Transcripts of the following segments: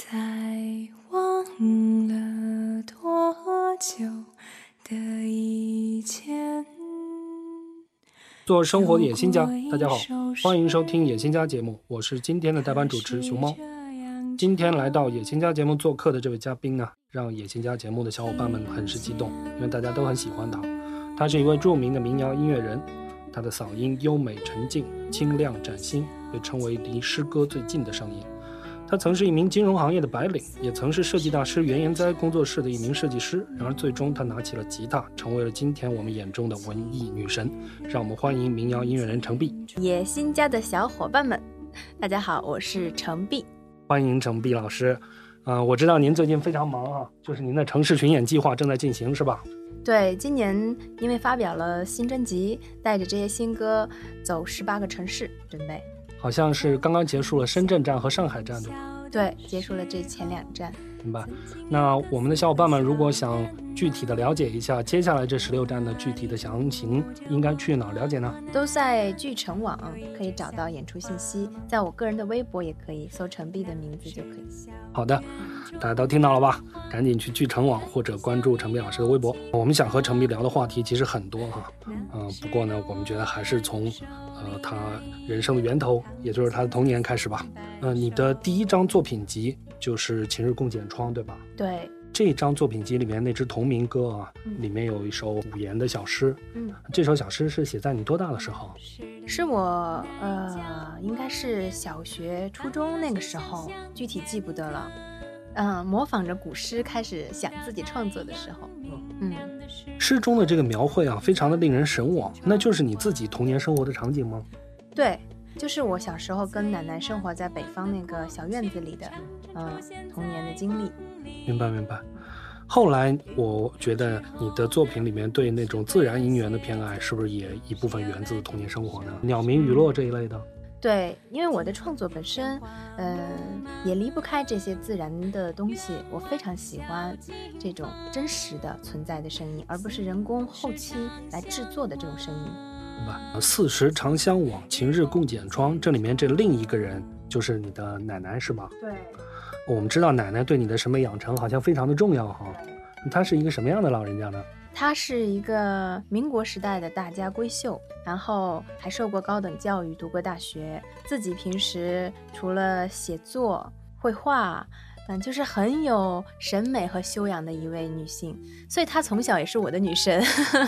才忘了多久的以前。做生活的野心家，大家好，欢迎收听野心家节目，我是今天的代班主持熊猫。今天来到野心家节目做客的这位嘉宾呢，让野心家节目的小伙伴们很是激动，因为大家都很喜欢他。他是一位著名的民谣音乐人，他的嗓音优美沉静、清亮崭新，被称为离诗歌最近的声音。他曾是一名金融行业的白领，也曾是设计大师袁岩哉工作室的一名设计师。然而，最终他拿起了吉他，成为了今天我们眼中的文艺女神。让我们欢迎民谣音乐人程璧。野心家的小伙伴们，大家好，我是程璧。欢迎程璧老师。啊，我知道您最近非常忙啊，就是您的城市巡演计划正在进行，是吧？对，今年因为发表了新专辑，带着这些新歌走十八个城市，准备。好像是刚刚结束了深圳站和上海站的，对，结束了这前两站。明白。那我们的小伙伴们如果想具体的了解一下接下来这十六站的具体的详情，应该去哪儿了解呢？都在聚城网可以找到演出信息，在我个人的微博也可以搜陈碧的名字就可以。好的，大家都听到了吧？赶紧去聚城网或者关注陈碧老师的微博。我们想和陈碧聊的话题其实很多哈，嗯，不过呢，我们觉得还是从呃他人生的源头，也就是他的童年开始吧。嗯，你的第一张作品集。就是《情日共剪窗》，对吧？对，这张作品集里面那支同名歌啊，里面有一首五言的小诗。嗯，这首小诗是写在你多大的时候？是我呃，应该是小学、初中那个时候，具体记不得了。嗯，模仿着古诗开始想自己创作的时候。嗯，诗中的这个描绘啊，非常的令人神往。那就是你自己童年生活的场景吗？对。就是我小时候跟奶奶生活在北方那个小院子里的，嗯，童年的经历。明白明白。后来我觉得你的作品里面对那种自然音源的偏爱，是不是也一部分源自童年生活呢？鸟鸣雨落这一类的。对，因为我的创作本身，嗯，也离不开这些自然的东西。我非常喜欢这种真实的存在的声音，而不是人工后期来制作的这种声音。四时长相往，晴日共剪窗。这里面这另一个人就是你的奶奶，是吧？对。我们知道奶奶对你的审美养成好像非常的重要哈。她是一个什么样的老人家呢？她是一个民国时代的大家闺秀，然后还受过高等教育，读过大学。自己平时除了写作、绘画。嗯，就是很有审美和修养的一位女性，所以她从小也是我的女神，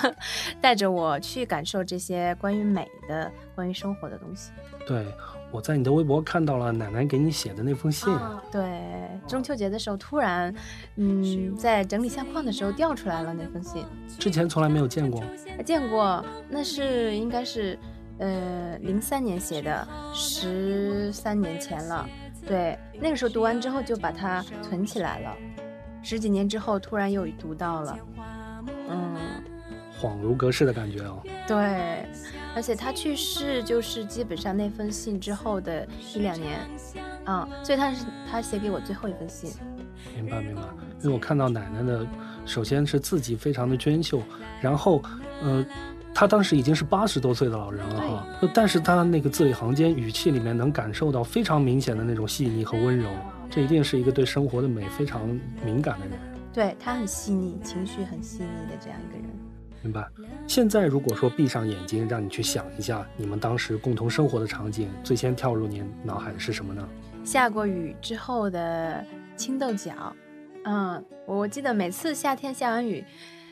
带着我去感受这些关于美的、关于生活的东西。对，我在你的微博看到了奶奶给你写的那封信。对，中秋节的时候突然，嗯，在整理相框的时候掉出来了那封信。之前从来没有见过。见过，那是应该是，呃，零三年写的，十三年前了。对，那个时候读完之后就把它存起来了，十几年之后突然又读到了，嗯，恍如隔世的感觉哦。对，而且他去世就是基本上那封信之后的一两年，嗯，所以他是他写给我最后一封信。明白明白，因为我看到奶奶的，首先是字迹非常的娟秀，然后，呃。他当时已经是八十多岁的老人了哈，但是他那个字里行间、语气里面能感受到非常明显的那种细腻和温柔，这一定是一个对生活的美非常敏感的人。对他很细腻，情绪很细腻的这样一个人。明白。现在如果说闭上眼睛，让你去想一下你们当时共同生活的场景，最先跳入您脑海的是什么呢？下过雨之后的青豆角。嗯，我记得每次夏天下完雨。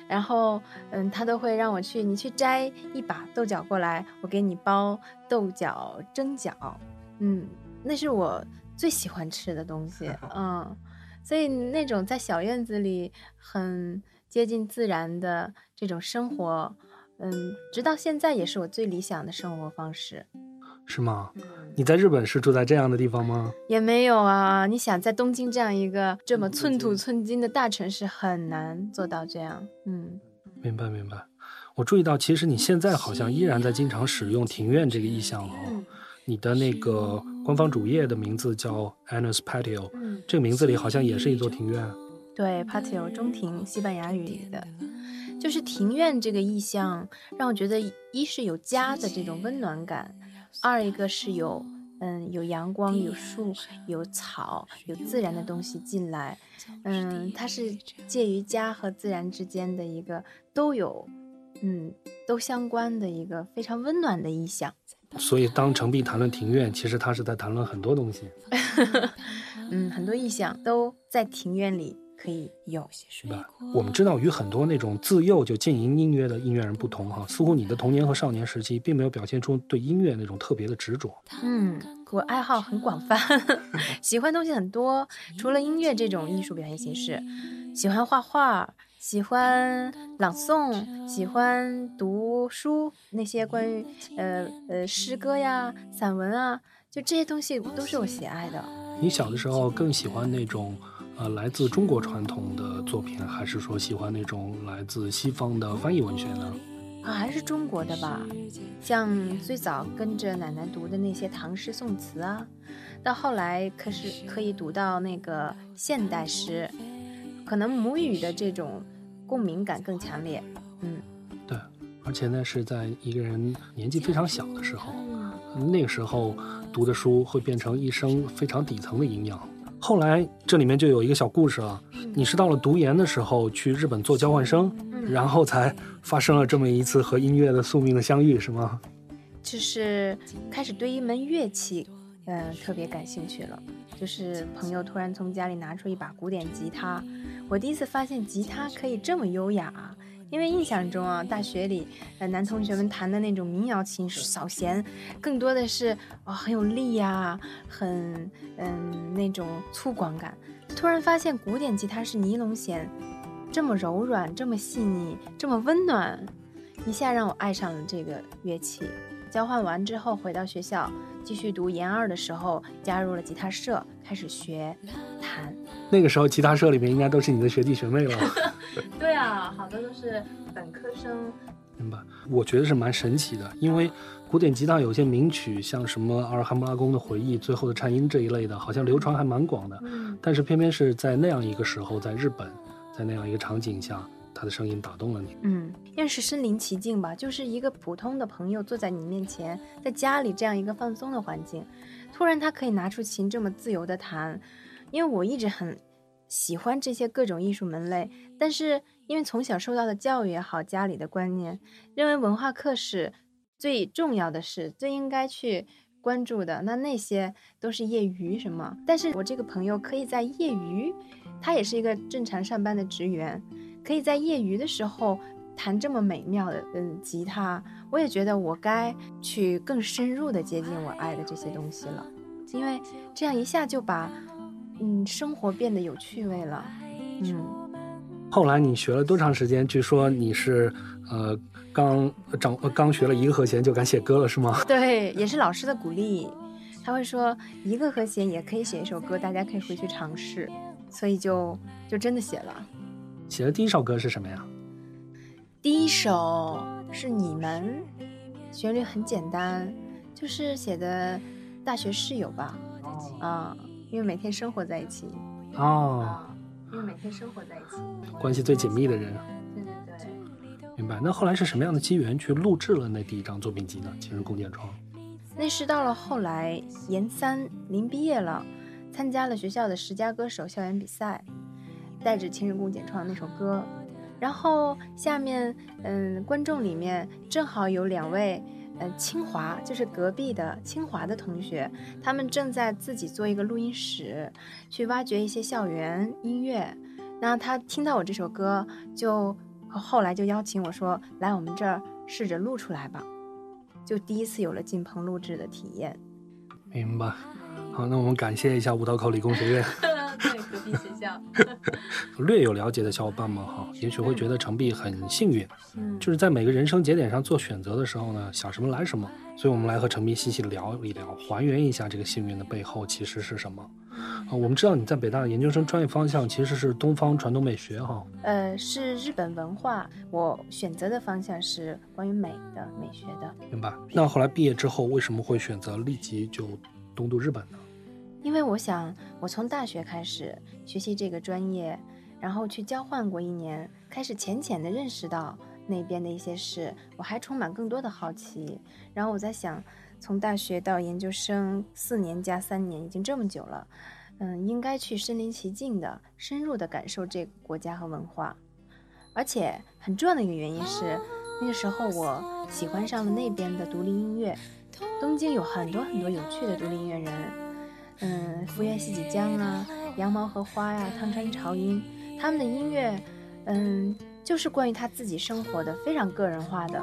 然后，嗯，他都会让我去，你去摘一把豆角过来，我给你包豆角蒸饺，嗯，那是我最喜欢吃的东西，嗯，所以那种在小院子里很接近自然的这种生活，嗯，直到现在也是我最理想的生活方式。是吗？你在日本是住在这样的地方吗？也没有啊。你想在东京这样一个这么寸土寸金的大城市，很难做到这样。嗯，明白明白。我注意到，其实你现在好像依然在经常使用庭院这个意象哦。你的那个官方主页的名字叫 Anna's Patio，这个名字里好像也是一座庭院。对，Patio 中庭，西班牙语的，就是庭院这个意象，让我觉得一是有家的这种温暖感。二一个是有嗯，有阳光，有树，有草，有自然的东西进来，嗯，它是介于家和自然之间的一个都有，嗯，都相关的一个非常温暖的意象。所以，当程璧谈论庭院，其实他是在谈论很多东西。嗯，很多意象都在庭院里。可以有，是吧？我们知道，与很多那种自幼就经营音乐的音乐人不同，哈，似乎你的童年和少年时期并没有表现出对音乐那种特别的执着。嗯，我爱好很广泛，喜欢东西很多。除了音乐这种艺术表现形式，喜欢画画，喜欢朗诵，喜欢读书，那些关于呃呃诗歌呀、散文啊，就这些东西都是我喜爱的。你小的时候更喜欢那种？呃，来自中国传统的作品，还是说喜欢那种来自西方的翻译文学呢？啊，还是中国的吧。像最早跟着奶奶读的那些唐诗宋词啊，到后来可是可以读到那个现代诗，可能母语的这种共鸣感更强烈。嗯，对，而且呢是在一个人年纪非常小的时候，那个时候读的书会变成一生非常底层的营养。后来这里面就有一个小故事了，你是到了读研的时候去日本做交换生，然后才发生了这么一次和音乐的宿命的相遇，是吗？就是开始对一门乐器，嗯，特别感兴趣了。就是朋友突然从家里拿出一把古典吉他，我第一次发现吉他可以这么优雅。因为印象中啊，大学里呃男同学们弹的那种民谣琴扫弦，更多的是哦很有力呀，很嗯那种粗犷感。突然发现古典吉他是尼龙弦，这么柔软，这么细腻，这么温暖，一下让我爱上了这个乐器。交换完之后回到学校继续读研二的时候，加入了吉他社，开始学弹。那个时候吉他社里面应该都是你的学弟学妹了。对啊，好多都是本科生。明白，我觉得是蛮神奇的，因为古典吉他有些名曲，像什么阿尔罕布拉宫的回忆、最后的颤音这一类的，好像流传还蛮广的。嗯。但是偏偏是在那样一个时候，在日本，在那样一个场景下，他的声音打动了你。嗯，因为是身临其境吧，就是一个普通的朋友坐在你面前，在家里这样一个放松的环境，突然他可以拿出琴这么自由的弹，因为我一直很。喜欢这些各种艺术门类，但是因为从小受到的教育也好，家里的观念认为文化课是最重要的事，最应该去关注的。那那些都是业余什么？但是我这个朋友可以在业余，他也是一个正常上班的职员，可以在业余的时候弹这么美妙的嗯吉他。我也觉得我该去更深入的接近我爱的这些东西了，因为这样一下就把。嗯，生活变得有趣味了。嗯，后来你学了多长时间？据说你是呃刚掌刚学了一个和弦就敢写歌了，是吗？对，也是老师的鼓励，他会说一个和弦也可以写一首歌，大家可以回去尝试，所以就就真的写了。写的第一首歌是什么呀？第一首是你们，旋律很简单，就是写的大学室友吧？啊。因为每天生活在一起哦，因为每天生活在一起，关系最紧密的人，对对对，明白。那后来是什么样的机缘去录制了那第一张作品集呢？《情人共建窗》。那是到了后来研三临毕业了，参加了学校的十佳歌手校园比赛，带着《情人共建窗》那首歌，然后下面嗯，观众里面正好有两位。呃，清华就是隔壁的清华的同学，他们正在自己做一个录音室，去挖掘一些校园音乐。那他听到我这首歌，就后来就邀请我说：“来我们这儿试着录出来吧。”就第一次有了进棚录制的体验。明白。好，那我们感谢一下五道口理工学院。对，隔壁学校。略有了解的小伙伴们哈，也许会觉得程璧很幸运，嗯，就是在每个人生节点上做选择的时候呢，想什么来什么。所以，我们来和程璧细细聊一聊，还原一下这个幸运的背后其实是什么。啊，我们知道你在北大的研究生专业方向其实是东方传统美学哈。呃，是日本文化，我选择的方向是关于美的美学的。明白。那后来毕业之后，为什么会选择立即就东渡日本呢？因为我想，我从大学开始学习这个专业，然后去交换过一年，开始浅浅的认识到那边的一些事，我还充满更多的好奇。然后我在想，从大学到研究生四年加三年，已经这么久了，嗯，应该去身临其境的、深入的感受这个国家和文化。而且很重要的一个原因是，那个时候我喜欢上了那边的独立音乐。东京有很多很多有趣的独立音乐人，嗯，福原西几江啊，羊毛和花呀，汤川朝音，他们的音乐，嗯，就是关于他自己生活的，非常个人化的，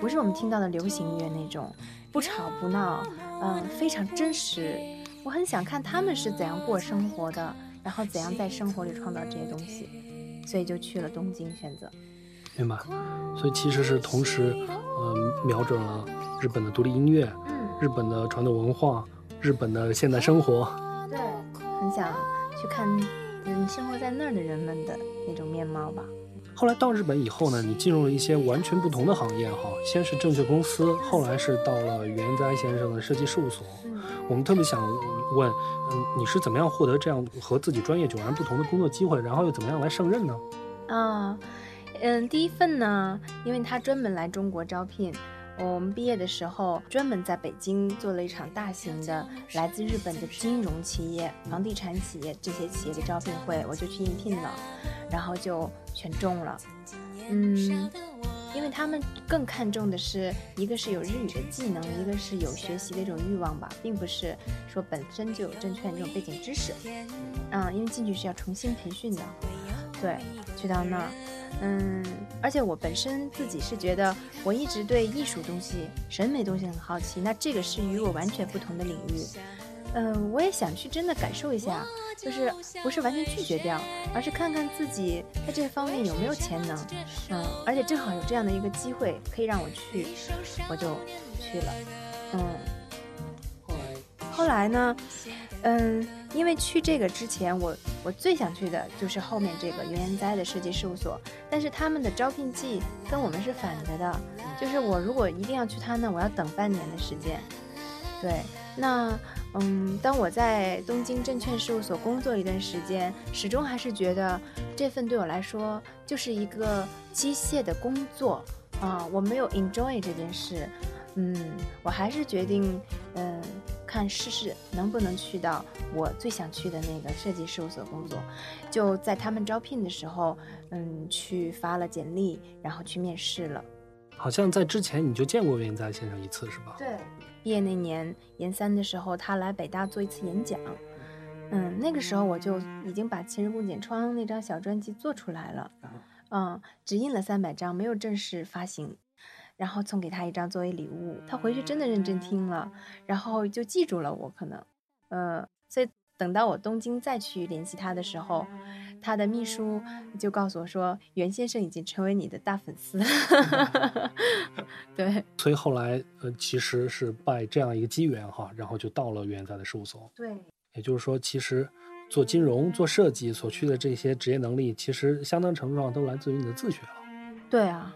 不是我们听到的流行音乐那种。不吵不闹，嗯，非常真实。我很想看他们是怎样过生活的，然后怎样在生活里创造这些东西，所以就去了东京选择。明白。所以其实是同时，嗯，瞄准了日本的独立音乐，嗯，日本的传统文化，日本的现代生活。对，很想去看，嗯，生活在那儿的人们的那种面貌吧。后来到日本以后呢，你进入了一些完全不同的行业哈，先是证券公司，后来是到了原哉先生的设计事务所。我们特别想问，嗯，你是怎么样获得这样和自己专业迥然不同的工作机会，然后又怎么样来胜任呢？啊，嗯，第一份呢，因为他专门来中国招聘。我们毕业的时候，专门在北京做了一场大型的来自日本的金融企业、房地产企业这些企业的招聘会，我就去应聘了，然后就全中了。嗯，因为他们更看重的是一个是有日语的技能，一个是有学习的一种欲望吧，并不是说本身就有证券这种背景知识。嗯，因为进去是要重新培训的。对，去到那儿。嗯，而且我本身自己是觉得，我一直对艺术东西、审美东西很好奇。那这个是与我完全不同的领域。嗯，我也想去真的感受一下，就是不是完全拒绝掉，而是看看自己在这方面有没有潜能。嗯，而且正好有这样的一个机会可以让我去，我就去了。嗯，后来呢？嗯，因为去这个之前，我我最想去的就是后面这个原研哉的设计事务所，但是他们的招聘季跟我们是反着的，就是我如果一定要去他那，我要等半年的时间。对，那嗯，当我在东京证券事务所工作一段时间，始终还是觉得这份对我来说就是一个机械的工作啊，我没有 enjoy 这件事。嗯，我还是决定，嗯，看试试能不能去到我最想去的那个设计事务所工作。就在他们招聘的时候，嗯，去发了简历，然后去面试了。好像在之前你就见过袁在先生一次，是吧？对，毕业那年研三的时候，他来北大做一次演讲。嗯，那个时候我就已经把《情人共剪窗》那张小专辑做出来了。嗯，只印了三百张，没有正式发行。然后送给他一张作为礼物，他回去真的认真听了，然后就记住了我可能，呃，所以等到我东京再去联系他的时候，他的秘书就告诉我说，袁先生已经成为你的大粉丝。对，所以后来呃，其实是拜这样一个机缘哈，然后就到了袁在的事务所。对，也就是说，其实做金融、做设计所需的这些职业能力，其实相当程度上都来自于你的自学了。对啊，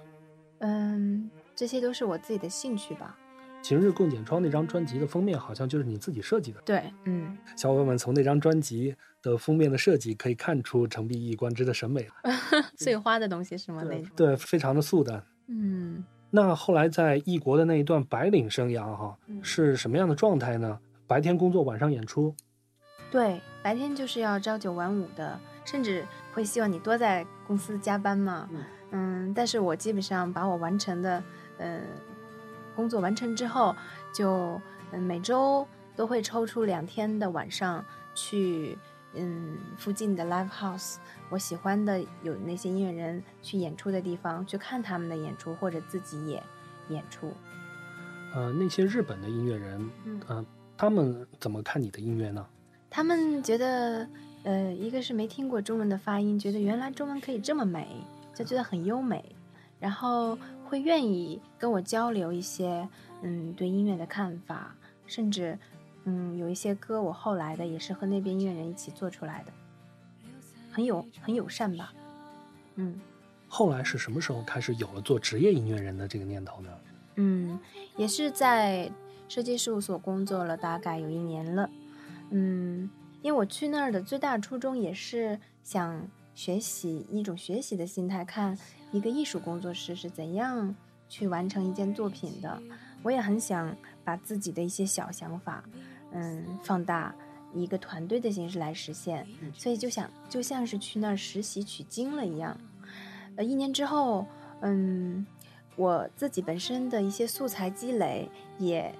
嗯。这些都是我自己的兴趣吧。《晴日共剪窗》那张专辑的封面好像就是你自己设计的。对，嗯。小伙伴们从那张专辑的封面的设计可以看出程璧一贯之的审美了。碎花的东西是吗？那对，非常的素淡。嗯。那后来在异国的那一段白领生涯哈，是什么样的状态呢？白天工作，晚上演出。对，白天就是要朝九晚五的，甚至会希望你多在公司加班嘛。嗯。但是我基本上把我完成的。嗯，工作完成之后，就嗯每周都会抽出两天的晚上去嗯附近的 live house，我喜欢的有那些音乐人去演出的地方去看他们的演出，或者自己也演出。呃，那些日本的音乐人，嗯，他们怎么看你的音乐呢？他们觉得，呃，一个是没听过中文的发音，觉得原来中文可以这么美，就觉得很优美，然后。会愿意跟我交流一些，嗯，对音乐的看法，甚至，嗯，有一些歌我后来的也是和那边音乐人一起做出来的，很有很友善吧，嗯。后来是什么时候开始有了做职业音乐人的这个念头呢？嗯，也是在设计事务所工作了大概有一年了，嗯，因为我去那儿的最大初衷也是想学习一种学习的心态看。一个艺术工作室是怎样去完成一件作品的？我也很想把把自己的一些小想法，嗯，放大一个团队的形式来实现，所以就想就像是去那儿实习取经了一样。呃，一年之后，嗯，我自己本身的一些素材积累也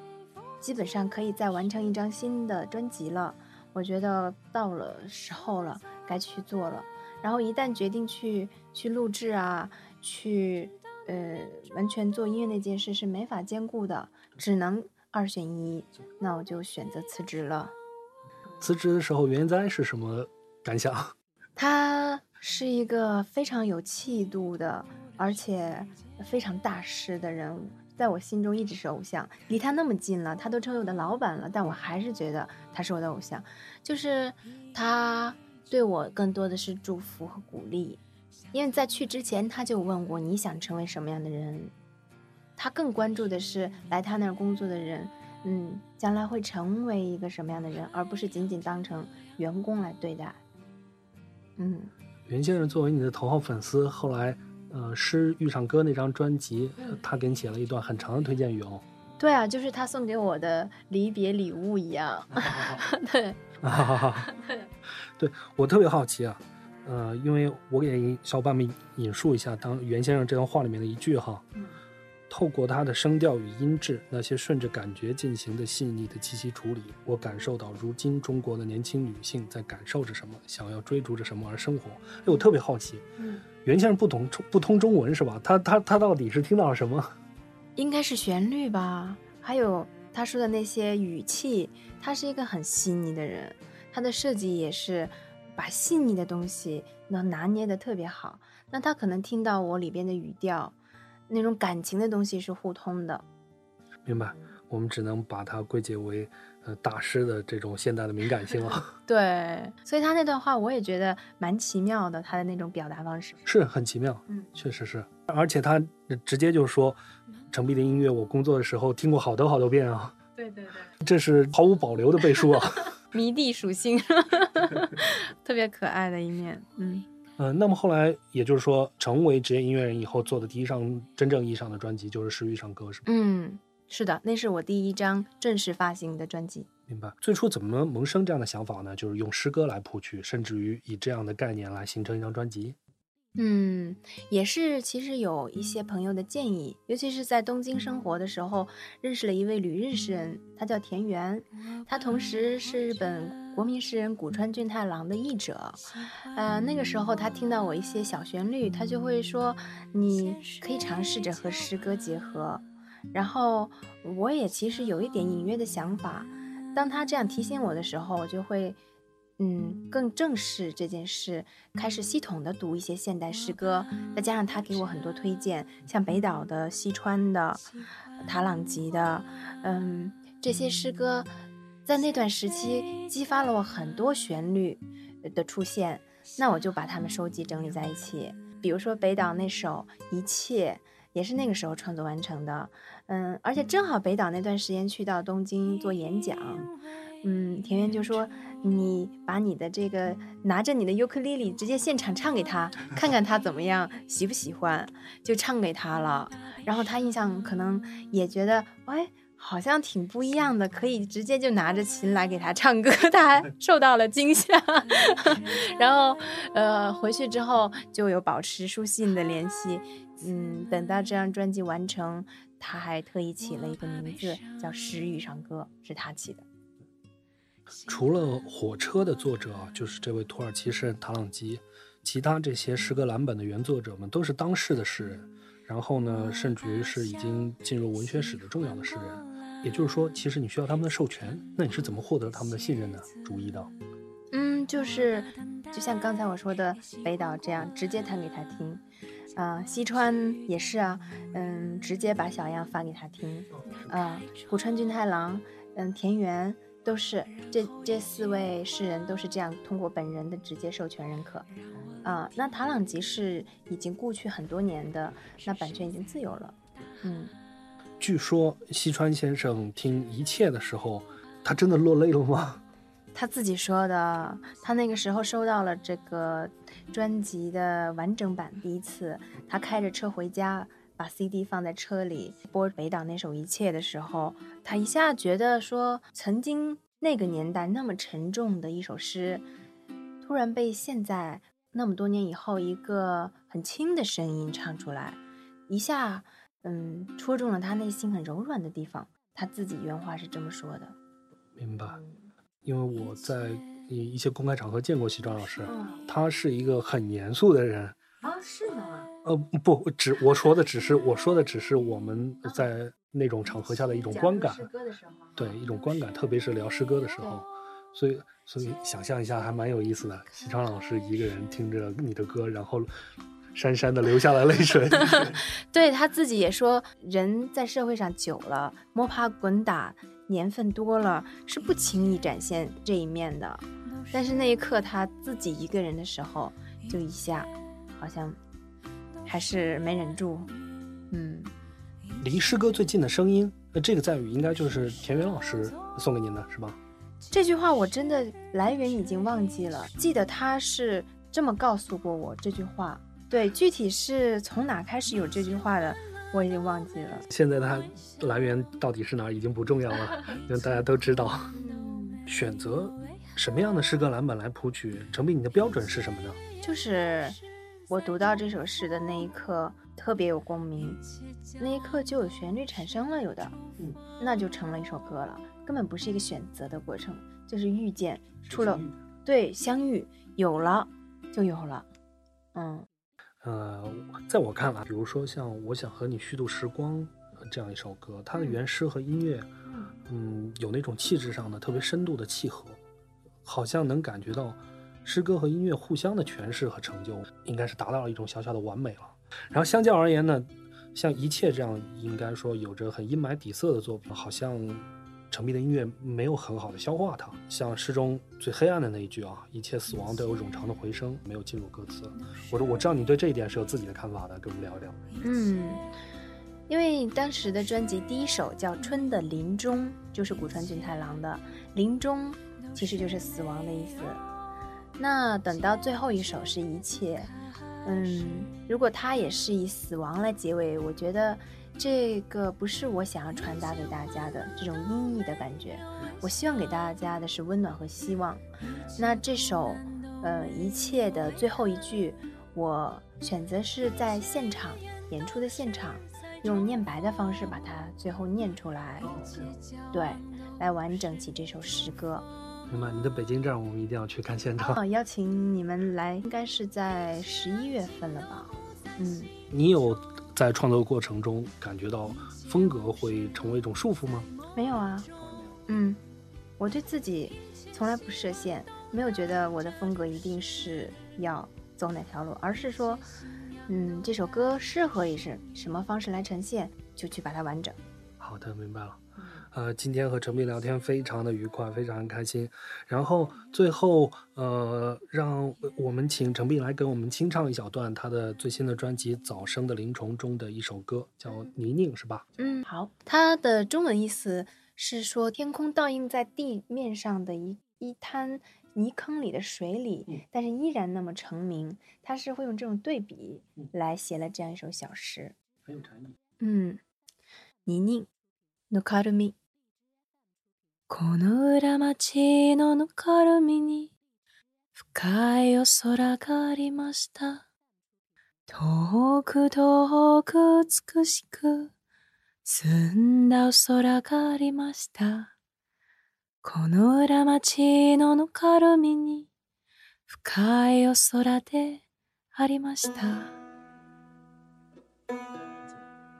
基本上可以再完成一张新的专辑了。我觉得到了时候了，该去做了。然后一旦决定去去录制啊，去呃完全做音乐那件事是没法兼顾的，只能二选一，那我就选择辞职了。辞职的时候，袁哉是什么感想？他是一个非常有气度的，而且非常大师的人物，在我心中一直是偶像。离他那么近了，他都成为我的老板了，但我还是觉得他是我的偶像。就是他。对我更多的是祝福和鼓励，因为在去之前他就问过你想成为什么样的人，他更关注的是来他那儿工作的人，嗯，将来会成为一个什么样的人，而不是仅仅当成员工来对待。嗯，袁先生作为你的头号粉丝，后来，呃，诗遇上歌那张专辑，他给你写了一段很长的推荐语哦。对啊，就是他送给我的离别礼物一样。对。对我特别好奇啊，呃，因为我给小伙伴们引述一下当袁先生这段话里面的一句哈，透过他的声调与音质，那些顺着感觉进行的细腻的气息处理，我感受到如今中国的年轻女性在感受着什么，想要追逐着什么而生活。哎，我特别好奇，袁先生不懂不通中文是吧？他他他到底是听到了什么？应该是旋律吧，还有他说的那些语气，他是一个很细腻的人。他的设计也是把细腻的东西能拿捏的特别好。那他可能听到我里边的语调，那种感情的东西是互通的。明白，我们只能把它归结为呃大师的这种现代的敏感性了。对，所以他那段话我也觉得蛮奇妙的，他的那种表达方式是很奇妙。嗯，确实是，而且他直接就说，程璧的音乐我工作的时候听过好多好多遍啊。对对对，这是毫无保留的背书啊。迷弟属性，特别可爱的一面。嗯呃，那么后来，也就是说，成为职业音乐人以后做的第一张真正意义上的专辑，就是《诗遇上歌》，是吗？嗯，是的，那是我第一张正式发行的专辑。明白。最初怎么萌生这样的想法呢？就是用诗歌来谱曲，甚至于以这样的概念来形成一张专辑。嗯，也是，其实有一些朋友的建议，尤其是在东京生活的时候，认识了一位旅日诗人，他叫田园，他同时是日本国民诗人谷川俊太郎的译者。呃，那个时候他听到我一些小旋律，他就会说，你可以尝试着和诗歌结合。然后我也其实有一点隐约的想法，当他这样提醒我的时候，我就会。嗯，更正视这件事，开始系统的读一些现代诗歌，再加上他给我很多推荐，像北岛的、西川的、塔朗吉的，嗯，这些诗歌在那段时期激发了我很多旋律的出现，那我就把它们收集整理在一起。比如说北岛那首《一切》，也是那个时候创作完成的，嗯，而且正好北岛那段时间去到东京做演讲。嗯，田园就说：“你把你的这个拿着你的尤克里里，直接现场唱给他，看看他怎么样，喜不喜欢，就唱给他了。然后他印象可能也觉得，哎，好像挺不一样的，可以直接就拿着琴来给他唱歌，他还受到了惊吓。然后，呃，回去之后就有保持书信的联系。嗯，等到这张专辑完成，他还特意起了一个名字叫《诗遇上歌》，是他起的。”除了火车的作者，就是这位土耳其诗人塔朗基，其他这些诗歌蓝本的原作者们都是当世的诗人，然后呢，甚至于是已经进入文学史的重要的诗人。也就是说，其实你需要他们的授权。那你是怎么获得他们的信任呢？注意到，嗯，就是就像刚才我说的，北岛这样直接弹给他听，啊，西川也是啊，嗯，直接把小样发给他听，啊，古川俊太郎，嗯，田园。都是这这四位诗人都是这样通过本人的直接授权认可，啊，那塔朗吉是已经故去很多年的，那版权已经自由了，嗯。据说西川先生听一切的时候，他真的落泪了吗？他自己说的，他那个时候收到了这个专辑的完整版，第一次他开着车回家。把 CD 放在车里播北岛那首《一切》的时候，他一下觉得说，曾经那个年代那么沉重的一首诗，突然被现在那么多年以后一个很轻的声音唱出来，一下，嗯，戳中了他内心很柔软的地方。他自己原话是这么说的。明白，因为我在一些公开场合见过西川老师，他是一个很严肃的人啊，是吗？呃，不，只我说的只是我说的只是我们在那种场合下的一种观感，对一种观感，特别是聊诗歌的时候，所以所以想象一下还蛮有意思的。西昌老师一个人听着你的歌，然后潸潸的流下了泪水。对他自己也说，人在社会上久了，摸爬滚打。年份多了是不轻易展现这一面的，但是那一刻他自己一个人的时候，就一下，好像还是没忍住。嗯，离诗歌最近的声音，那这个赞语应该就是田园老师送给您的，是吧？这句话我真的来源已经忘记了，记得他是这么告诉过我这句话。对，具体是从哪开始有这句话的？我已经忘记了，现在它来源到底是哪儿已经不重要了，因为大家都知道。选择什么样的诗歌蓝本来谱曲，程璧，你的标准是什么呢？就是我读到这首诗的那一刻特别有共鸣，那一刻就有旋律产生了，有的，嗯，那就成了一首歌了，根本不是一个选择的过程，就是遇见出了，对，相遇有了就有了，嗯。呃，在我看来，比如说像《我想和你虚度时光》这样一首歌，它的原诗和音乐，嗯，有那种气质上的特别深度的契合，好像能感觉到诗歌和音乐互相的诠释和成就，应该是达到了一种小小的完美了。然后相较而言呢，像《一切》这样应该说有着很阴霾底色的作品，好像。程璧的音乐没有很好的消化它，像诗中最黑暗的那一句啊，一切死亡都有冗长的回声，没有进入歌词。我说我知道你对这一点是有自己的看法的，跟我们聊一聊。嗯，因为当时的专辑第一首叫《春的临终》，就是古川俊太郎的“临终”，其实就是死亡的意思。那等到最后一首是一切，嗯，如果它也是以死亡来结尾，我觉得。这个不是我想要传达给大家的这种阴翳的感觉，我希望给大家的是温暖和希望。那这首，呃，一切的最后一句，我选择是在现场演出的现场，用念白的方式把它最后念出来，对，来完整起这首诗歌。明白，你的北京站我们一定要去看现场。邀请你们来，应该是在十一月份了吧？嗯，你有。在创作过程中，感觉到风格会成为一种束缚吗？没有啊，嗯，我对自己从来不设限，没有觉得我的风格一定是要走哪条路，而是说，嗯，这首歌适合以是什么方式来呈现，就去把它完整。好的，明白了。呃，今天和陈碧聊天非常的愉快，非常开心。然后最后，呃，让我们请陈碧来给我们清唱一小段他的最新的专辑《早生的灵虫》中的一首歌，叫《泥泞》，是吧？嗯，好。它的中文意思是说，天空倒映在地面上的一一滩泥坑里的水里，但是依然那么澄明。他是会用这种对比来写了这样一首小诗，很有禅意。嗯，泥泞。ぬかるみ。 この裏町のぬかるみに深いお空がありました。遠く遠く美しく澄んだお空がありました。この裏町のぬかるみに深いお空でありました。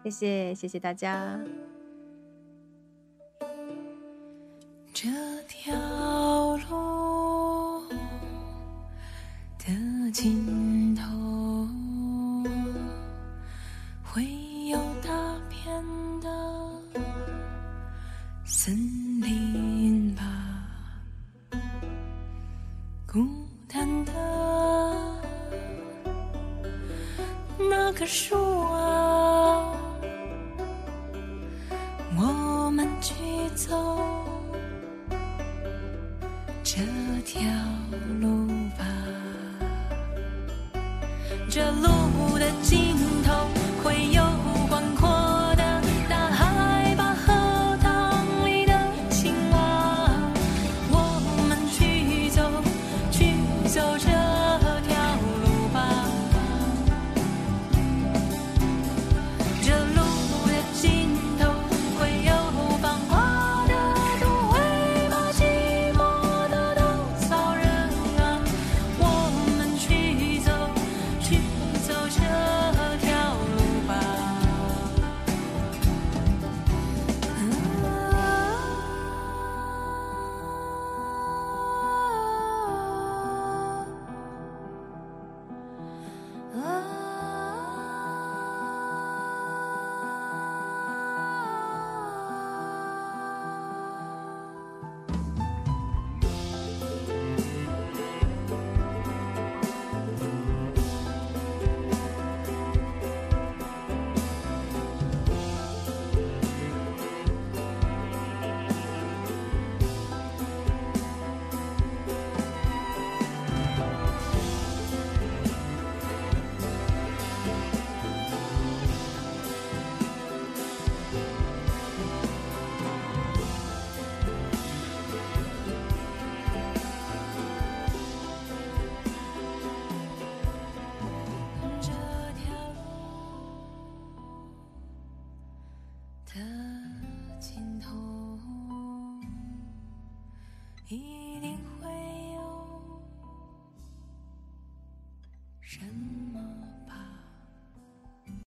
谢谢，谢谢大家。条路的尽头，